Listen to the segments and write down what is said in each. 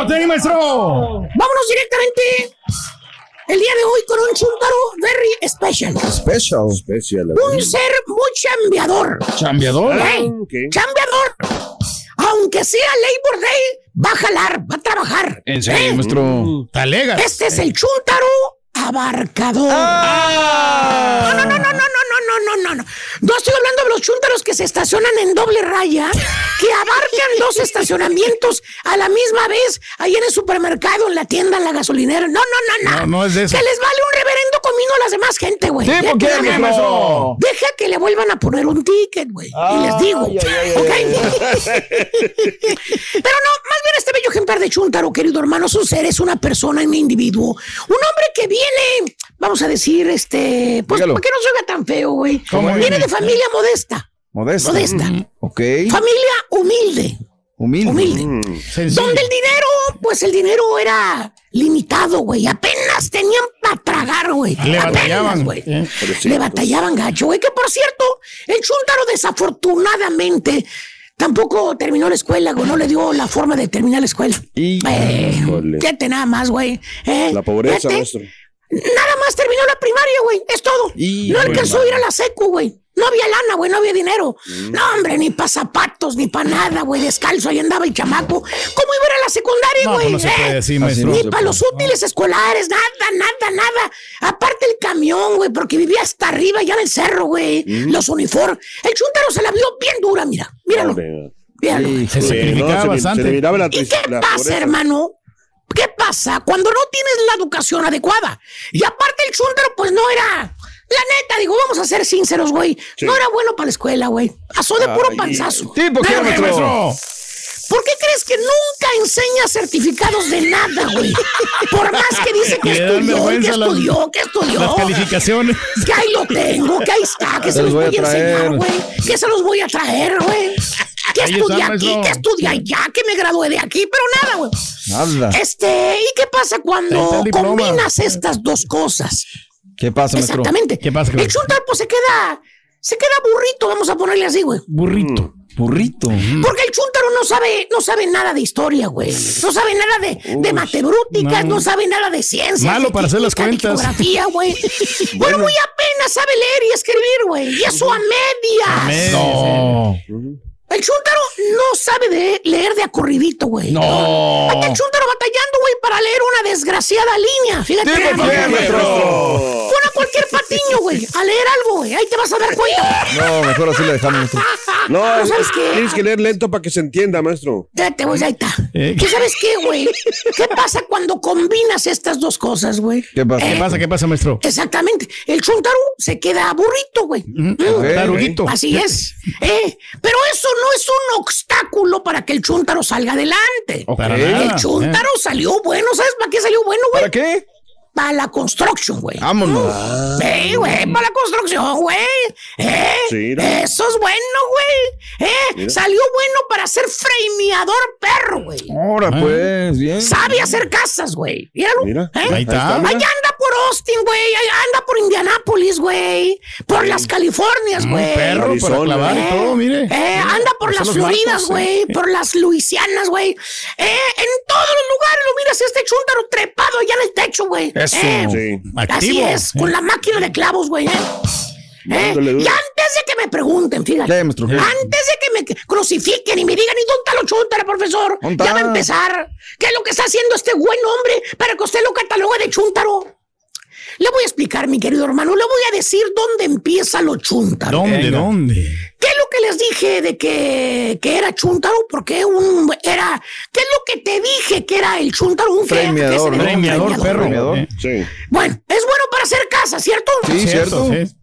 ¡Contén, maestro! Vámonos directamente el día de hoy con un chuntaro very special. Special. Special. Un ser muy chambeador. ¿Chambeador? ¿Eh? Chambeador. Aunque sea Labor Day, va a jalar, va a trabajar. En serio, ¿Eh? maestro. Talegas. Este es el chuntaro abarcador. Ah. No, no, no, no, no, no, no, no, no, estoy hablando de los chúntaros que se estacionan en doble raya, que abarcan dos estacionamientos a la misma vez, ahí en el supermercado, en la tienda, en la gasolinera. No, no, no, no. No, no es de eso. Que les vale un reverendo comino a las demás gente, güey. ¿Tipo Ya qué, maestro? Deja que le vuelvan a poner un ticket, güey. y les digo. ¿ok? Pero no, más bien este bello ejemplar de Chuntaro, querido hermano, es un ser, es una persona, un individuo. Un hombre que viene, vamos a decir, este, pues, Dígalo. para que no se oiga tan feo, güey. ¿Cómo Viene viene? de familia modesta. Modesta. Modesta. Ok. Familia humilde. Humilde. Humilde. Sencillo. Donde el dinero, pues el dinero era limitado, güey. Apenas tenían para tragar, güey. Le Apenas, batallaban. güey. ¿eh? Le batallaban gacho, güey. Que por cierto, el Chuntaro desafortunadamente tampoco terminó la escuela, güey. No le dio la forma de terminar la escuela. Y- Eh, Híjole. fíjate nada más, güey. Eh, La pobreza. Nada más terminó la primaria, güey. Es todo. No alcanzó a ir a la secu, güey. No había lana, güey, no había dinero. No, hombre, ni para zapatos, ni para nada, güey. Descalzo, ahí andaba el chamaco. ¿Cómo iba a ir a la secundaria, No, güey? pues no se Eh, puede. Ni para los útiles escolares, nada, nada, nada. Aparte el camión, güey, porque vivía hasta arriba, ya en el cerro, güey. Los uniformes. El chuntaro se la vio bien dura, mira. Míralo, míralo. Se sacrificaba se, le- bastante. se le ¿Y qué la pasa, pobreza. hermano? ¿Qué pasa cuando no tienes la educación adecuada? Y aparte el chúntaro, pues no era... La neta, digo, vamos a ser sinceros, güey. No era bueno para la escuela, güey. Pasó de puro Ay. panzazo. ¿Tipo qué, Pero, maestro? maestro, ¿Por qué crees que nunca enseña certificados de nada, güey? Por más que dice que estudió, que estudió, que estudió. Las calificaciones. Que ahí lo tengo, que ahí está, que se, Se los voy a, voy a enseñar, güey. Que se los voy a traer, güey. Que estudié aquí, que estudié allá, que me gradué de aquí, pero nada, güey. Nada. Este, ¿y qué pasa cuando combinas estas dos cosas? ¿Qué pasa, maestro? Exactamente. ¿Qué pasa, El chuntar, pues se queda, se queda burrito, vamos a ponerle así, güey. Burrito. Burrito. Porque el chúntaro no sabe, no sabe nada de historia, güey. No sabe nada de, de matemáticas, no. no. sabe nada de ciencias. Malo de para hacer las cuentas. geografía, güey. bueno, muy apenas sabe leer y escribir, güey. Y eso a medias. No. El chúntaro no sabe de leer de acorridito, güey. No. Ahí está el chúntaro batallando, güey, para leer una desgraciada línea. Fíjate. ¿qué, maestro? Pon a cualquier patiño, güey, a leer algo, güey. Ahí te vas a dar cuenta. No, mejor así le dejamos, maestro. No, Pero es- ¿sabes qué? tienes que leer lento para que se entienda, maestro. Espérate, güey, ahí está. Eh. ¿Qué sabes qué, güey? ¿Qué pasa cuando combinas estas dos cosas, güey? ¿Qué pasa? Eh, ¿Qué pasa? ¿Qué pasa, maestro? Exactamente. El chuntaru se queda burrito, güey. Mm, Tarugito. Así es. Eh, pero eso no es un obstáculo para que el chuntaro salga adelante. El chuntaro salió bueno. ¿Sabes para qué salió bueno, güey? ¿Para qué? Para la construction, güey. Vámonos. Sí, güey, para la construcción, güey. ¿Eh? Sí, ¿no? Eso es bueno, güey. ¿Eh? Salió bueno para ser frameador perro, güey. Ahora, pues, bien. Sabe hacer casas, güey. Míralo. Mira. ¿eh? Ahí está. Allá anda Austin, güey. Anda por Indianápolis, güey. Por las Californias, Un güey. perro para Arizona. clavar y todo, mire. Eh, anda por las Floridas, güey, por las Luisianas, güey. Eh, en todos los lugares lo miras este chúntaro trepado allá en el techo, güey. Eso. Eh, Sí. Así Activo. es, con la máquina de clavos, güey. ¿eh? ¿Eh? Y antes de que me pregunten, fíjate. ¿Qué, maestro? ¿Qué? Antes de que me crucifiquen y me digan, ¿y dónde está lo chuntaro, profesor? ¿Dónde Ya va a empezar. ¿Qué es lo que está haciendo este buen hombre para que usted lo catalogue de chuntaro? Le voy a explicar, mi querido hermano, le voy a decir dónde empieza lo chuntaro. ¿Dónde, dónde? ¿Qué es lo que les dije de que, que era chuntaro? Porque un era. ¿Qué es lo que te dije que era el chuntaro? Un? Premiador, premiador, perro. Premiador. Eh, Sí. Bueno, es bueno para hacer casa, ¿cierto? Sí, cierto. sí.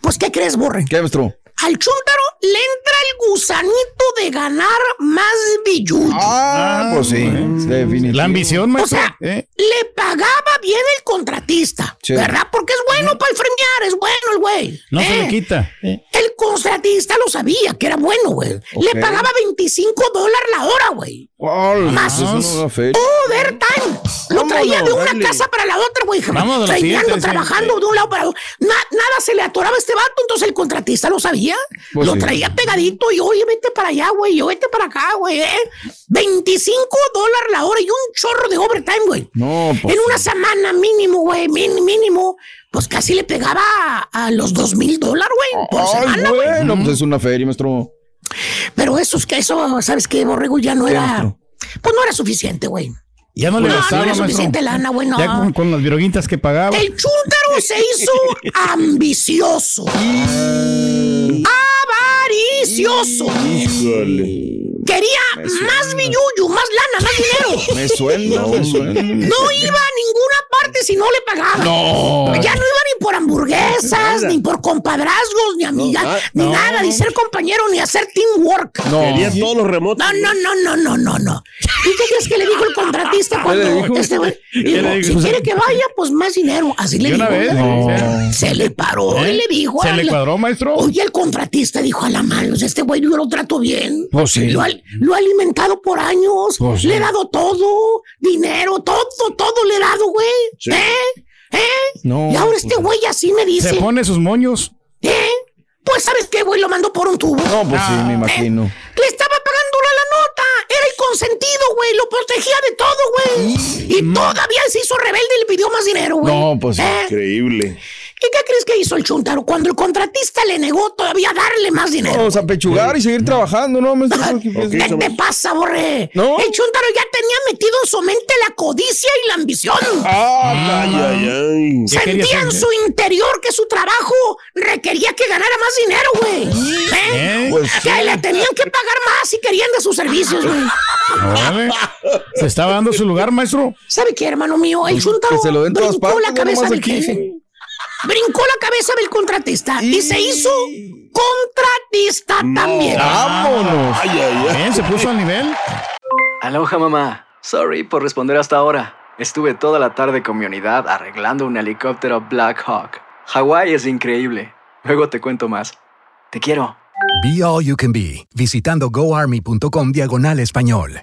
Pues, ¿qué crees, Borre? ¿Qué, maestro? Al chúntaro le entra el gusanito de ganar más billuyo. Ah, pues sí. Definitivo. La ambición, o maestro. sea, ¿eh? le pagaba bien el contratista, Sí. ¿verdad? Porque es bueno para freñar, es bueno el güey. No se Eh, le quita. ¿eh? El contratista lo sabía que era bueno, güey. Le pagaba 25 dólares la hora, güey. Más. Overtime. Lo traía de una casa para la otra, güey. Sí, trabajando de un lado para otro. Na- nada se le atoraba a este vato, entonces el contratista lo sabía. Pues lo sí. traía pegadito y oye, vete para allá, güey. Yo vete para acá, güey. ¿eh? 25 dólares la hora y un chorro de overtime, güey. No, pues en una semana mínimo, güey, min- mínimo, pues casi le pegaba a, a los dos mil dólares, güey, por Ay, semana, güey. bueno, pues es una feria, maestro. Pero eso es que eso, ¿sabes qué, Borrego? Ya no ¿Qué, era, maestro? pues no era suficiente, güey. Ya no le No, no era maestro. suficiente lana, güey, no. Ya con, con las viroguintas que pagaba. El chúntaro se hizo ambicioso. Avaricioso. Híjole. Quería más billuyo, más lana, más dinero. Me suena, me suena. No iba a ninguna parte si no le pagaban. No. Ya no iba ni por hamburguesas, ni por compadrazgos, ni amigas, No, ni no. nada, ni ser compañero, ni hacer teamwork. No. Quería todos los remotos. No, no, no, no, no, no, no. ¿Y qué crees que le dijo el contratista cuando le dijo? este güey si quiere que vaya, pues más dinero? Así le dijo. una vez. No. Se le paró y ¿Eh? le dijo. ¿Se le cuadró, maestro? Oye, el contratista dijo a la mano, este güey yo lo trato bien. Pues sí. Lo, ha- lo ha alimentado por años. Pues sí. Le he dado todo, dinero, todo, todo le he dado, güey. Sí. ¿Eh? ¿Eh? No, y ahora pues este güey así me dice, Se pone sus moños. ¿eh? Pues sabes qué, güey, lo mandó por un tubo. No, pues sí, me imagino. Le estaba pagando la nota. Era el consentido, güey. Lo protegía de todo, güey. Y todavía se hizo rebelde y le pidió más dinero, güey. No, pues sí. ¿Eh? Increíble. ¿Y qué crees que hizo el chuntaro cuando el contratista le negó todavía darle más dinero? Vamos a pechugar y seguir trabajando, ¿no, maestro? Pues, ¿Qué te pasa, borre? ¿No? El chuntaro ya tenía metido en su mente la codicia y la ambición. Ah, Ay, ay, ay. ¿Qué Sentía en su interior que su trabajo requería que ganara más dinero, güey. ¿Eh? ¿Eh? pues sí. Que le tenían que pagar más si querían de sus servicios, güey. Se estaba dando su lugar, maestro. ¿Sabe qué, hermano mío? El Pues, chuntaro se lo brincó partes, la cabeza del jefe. Brincó la cabeza del contratista y, Y- se hizo contratista también. Vámonos. Ay, ay, ay. Bien, se puso al nivel. Aloha mamá. Sorry por responder hasta ahora. Estuve toda la tarde con mi unidad arreglando un helicóptero Black Hawk. Hawái es increíble. Luego te cuento más. Te quiero. Be All You Can Be, visitando goarmy.com diagonal español.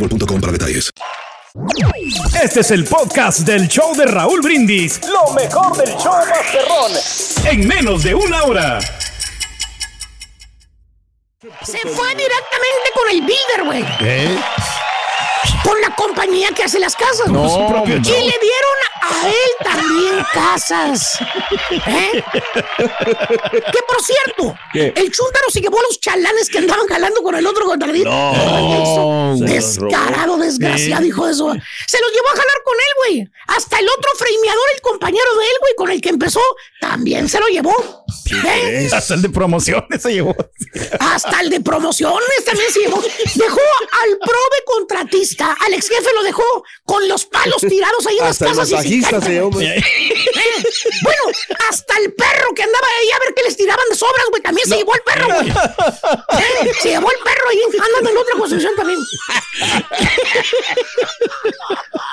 boostmobile.com para detalles. Este es el podcast del show de Raúl Brindis. Lo mejor del show Masterrón. En menos de una hora. Se fue directamente con el builder, güey. ¿Eh? Con la compañía que hace las casas. No, hombre, y no. le dieron a él también casas. ¿Eh? que por cierto, ¿Qué? el chúntaro se llevó a los chalanes que andaban jalando con el otro. No, los Descarado, desgraciado, hijo de eso. Se los llevó a jalar con él, güey. Hasta el otro frameador, el compañero de él, güey, con el que empezó, también se lo llevó. ¿Eh? Hasta el de promociones se llevó. Hasta el de promociones también se llevó. Dejó al prove contratista, al ex jefe lo dejó con los palos tirados ahí en las Hasta casas. y Eh, Bueno, hasta el perro que andaba ahí a ver que les tiraban de sobras, güey, también se llevó el perro, güey. Eh, Se llevó el perro ahí, andando en otra construcción también.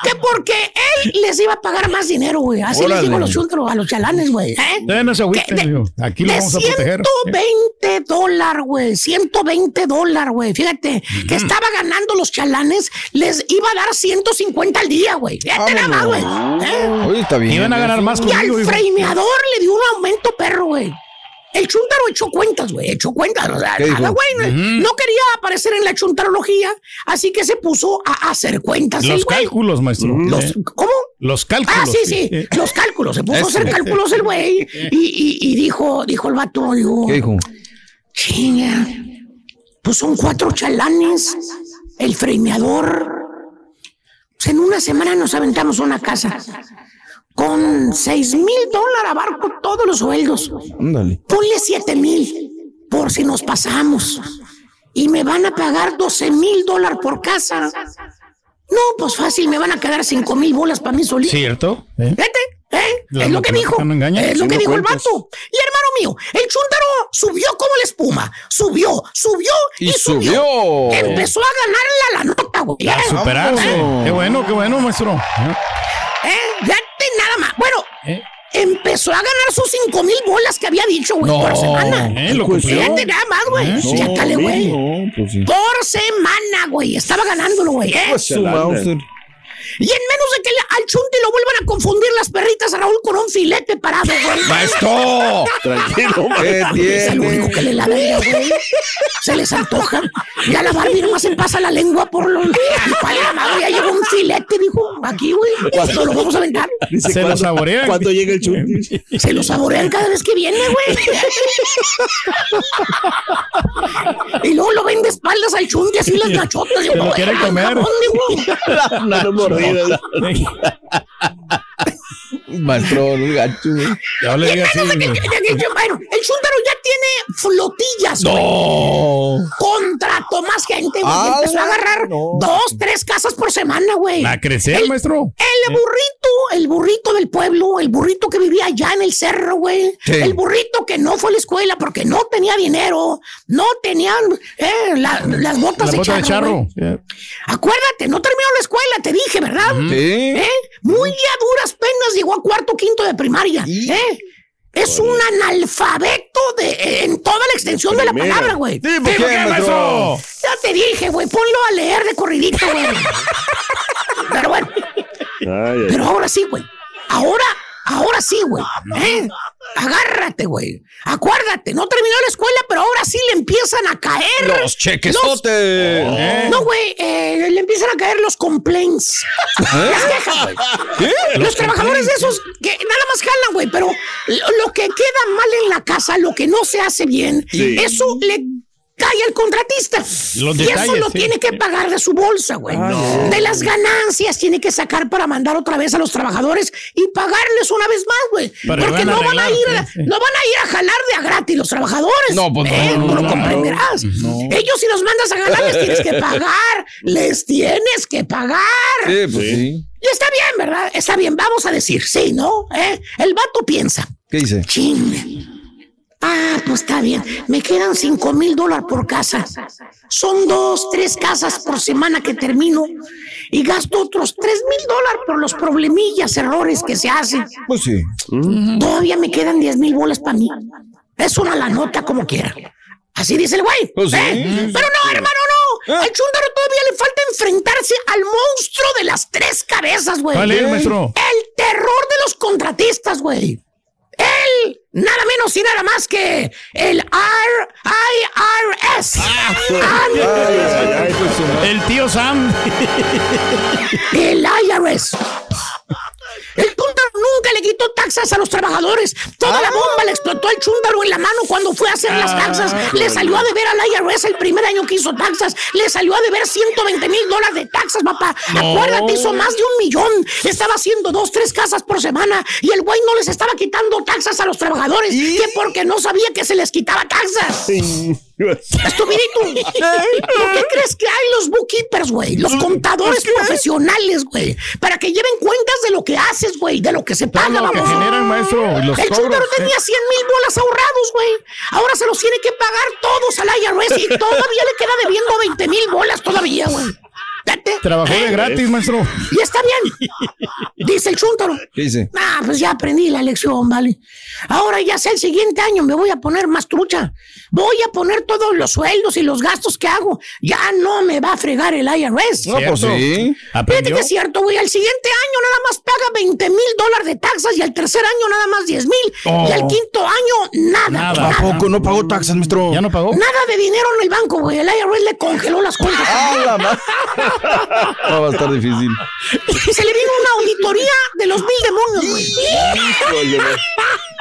que porque él les les iba a pagar más dinero, güey. Así les Órale. digo a los chúntaros, a los chalanes, güey. ¿eh? No se agüiten, De- amigo. Aquí lo de vamos a proteger. 120 dólares, güey. 120 dólares, güey. Fíjate, que estaba ganando los chalanes, les iba a dar 150 al día, güey. Fíjate nada más, güey. ¿Eh? Oye, está bien. Iban a ganar más Y al frameador le dio un aumento perro, güey. El chuntaro echó cuentas, güey, echó cuentas. Nada, güey. No quería aparecer en la chuntarología, así que se puso a hacer cuentas. el Los cálculos, maestro. Los- Eh, ¿Cómo? Los cálculos. Ah, sí, sí, los cálculos. Se puso a hacer cálculos el güey. Y, y- y dijo, dijo el vato, dijo, ¿Qué dijo? chinga, pues son cuatro chalanes, el fremeador. Pues en una semana nos aventamos una casa con seis mil dólares abarco todos los sueldos. Ándale. Ponle siete mil por si nos pasamos. Y me van a pagar 12 mil dólares por casa. No, pues fácil, me van a quedar cinco mil bolas para mí solito. ¿Cierto? ¿Eh? Vete, ¿eh? Es lo que dijo. no. Es lo que dijo el vato. Y hermano mío, el chúntaro subió como la espuma. Subió, subió y, Y subió. subió. Empezó a ganarle a la nota, güey. A ¿eh? superarse. Vámonos. Qué bueno, qué bueno, maestro. ¿Eh? ¿Eh? Fíjate nada más. Bueno, ¿Eh? empezó a ganar sus cinco mil bolas que había dicho, güey, No. por semana. ¿Eh? ¿Lo? Fíjate nada más, güey. ¿Eh? Ya cale, güey. No, pues sí. Por semana, güey. Estaba ganándolo, güey. ¿eh? Pues. Y en menos de que le- chunte lo vuelvan a confundir las perritas a Raúl con un filete parado, güey. ¡Maestro! Tranquilo, ¿Qué Es el único que le ladra, güey. Se les antoja. Ya la Barbie nomás se pasa la lengua por los. ¿Cuál la madre? Ya llegó un filete, dijo. Aquí, güey. Esto lo vamos a. Dice, Se lo ¿cuándo- saborean. ¿Cuándo llega el chuntis? Se lo saborean cada vez que viene, güey. Y luego lo ven de espaldas al chunte, así las gachotas. Se lo quieren comer. Una mordida. Maestro, no gacho. Ya le diga así. el tiene flotillas, güey. No. Contrató más gente, güey. Ah, empezó a agarrar no. dos, tres casas por semana, güey. A crecer, El- maestro. El burrito, el burrito del pueblo, el burrito que vivía allá en el cerro, güey. Sí. El burrito que no fue a la escuela porque no tenía dinero, no tenían eh, la- las botas La de bota de charro. Acuérdate, no terminó la escuela, te dije, ¿verdad? Sí. ¿Eh? Muy a duras penas llegó a cuarto quinto de primaria. Y- ¿eh? Es un analfabeto de, en toda la extensión de la palabra, güey. Sí, ¿por ¿Sí, por qué, maestro? maestro? Ya te dije, güey, ponlo a leer de corridito, güey. Pero bueno, Ay, ay. pero ahora sí, güey. Ahora, ahora sí, güey. ¿Eh? Agárrate, güey. Acuérdate, no terminó la escuela, pero ahora sí le empiezan a caer. Los chequesotes. ¿Eh? No, güey, eh, le empiezan a caer los complaints. Las quejas, güey. Los trabajadores de esos que nada más jalan, güey, pero lo, lo que queda mal en la casa, lo que no se hace bien, Sí. eso le cae al contratista. Los y eso lo sí. tiene que pagar de su bolsa, güey. De las ganancias tiene que sacar para mandar otra vez a los trabajadores y pagarles una vez más, güey. Porque van no van a ir arreglar, a, sí, sí. no van a ir a jalar de a gratis los trabajadores. No, pues no, ¿eh? no, lo no, comprenderás. Ellos si los mandas a jalar les tienes que pagar. Les tienes que pagar. Sí, pues sí. Y está bien, ¿verdad? Está bien, vamos a decir, sí, ¿no? ¿Eh? El vato piensa, ¿Qué dice? chin. Ah, pues está bien. Me quedan cinco mil dólares por casa. Son dos, tres casas por semana que termino. Y gasto otros tres mil dólares por los problemillas, errores que se hacen. Pues sí. Todavía me quedan diez mil bolas para mí. Es una la nota como quiera. Así dice el güey. Pues sí. ¿eh? Pero no, hermano, no. Ah. Al chúndaro todavía le falta enfrentarse al monstruo de las tres cabezas, güey. ¿Cuál es, maestro? El terror de los contratistas, güey. Él, nada menos y nada más que el IRS. Ah. Ay, ay, ay, pues. El tío Sam. El IRS. El le quitó taxas a los trabajadores. Toda la bomba le explotó al chúndaro en la mano cuando fue a hacer las taxas. Le salió a deber al IRS el primer año que hizo taxas. Le salió a deber 120 mil dólares de taxas, papá. Acuérdate, hizo más de un millón. Estaba haciendo dos, tres casas por semana. Y el güey no les estaba quitando taxas a los trabajadores. Que porque no sabía que se les quitaba taxas. Estupidito. ¿Por qué crees que hay los bookkeepers, güey? Los contadores profesionales, güey. Para que lleven cuentas de lo que haces, güey. De lo que se paga, lo que vamos. generan, maestro. y Los El chúndaro tenía 100 mil bolas ahorrados, güey. Ahora se los tiene que pagar todos al IRS y todavía le queda debiendo 20 mil bolas todavía, güey. Trabajó de ¿Eh? gratis, maestro. Y está bien. Dice el chúntaro. ¿Qué dice? Ah, pues ya aprendí la lección, vale. Ahora ya sé, el siguiente año me voy a poner más trucha. Voy a poner todos los sueldos y los gastos que hago. Ya no me va a fregar el IRS. No, pues sí. Fíjate que es cierto, güey. Al siguiente año nada más paga 20 mil dólares de taxas y al tercer año nada más 10 mil. Oh. Y al quinto año nada. ¿A poco no pagó taxas, maestro? ¿Ya no pagó? Nada de dinero en el banco, güey. El IRS le congeló las cuentas. ¡Ah, la ma- No, va a estar difícil. Se le vino una auditoría de los mil demonios, güey.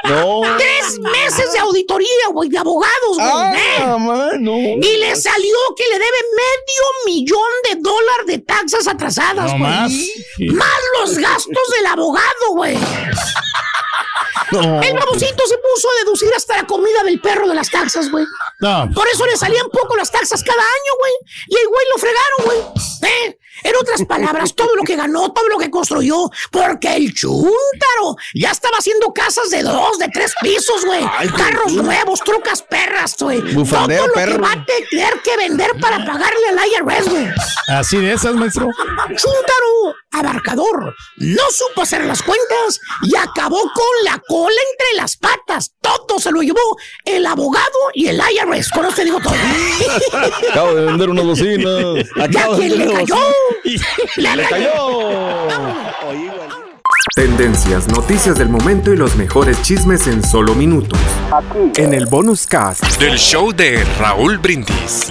No. Tres meses de auditoría, güey, de abogados, güey. ¡Ah, ¿eh? no! Y le salió que le debe medio millón de dólares de taxas atrasadas, No güey. más. Más los gastos del abogado, güey. No. El babocito se puso a deducir hasta la comida del perro de las taxas, güey. No. Por eso le salían poco las taxas cada año, güey. Y el güey lo fregaron, güey. ¿Eh? En otras palabras, todo lo que ganó, todo lo que construyó, porque el chúntaro ya estaba haciendo casas de dos, de tres pisos, güey. Carros nuevos, trucas perras, güey. Todo lo perro. que va a tener que vender para pagarle al IRS, güey. Así de esas, maestro. Chúntaro, abarcador, no supo hacer las cuentas y acabó con la cola entre las patas. Todo se lo llevó el abogado y el IRS. Con eso te digo todo. Acabo de vender unas bocinas. ¿Ya Acabo quién le vender cayó? Le cayó. Tendencias, noticias del momento y los mejores chismes en solo minutos. En el bonus cast. Del show de Raúl Brindis.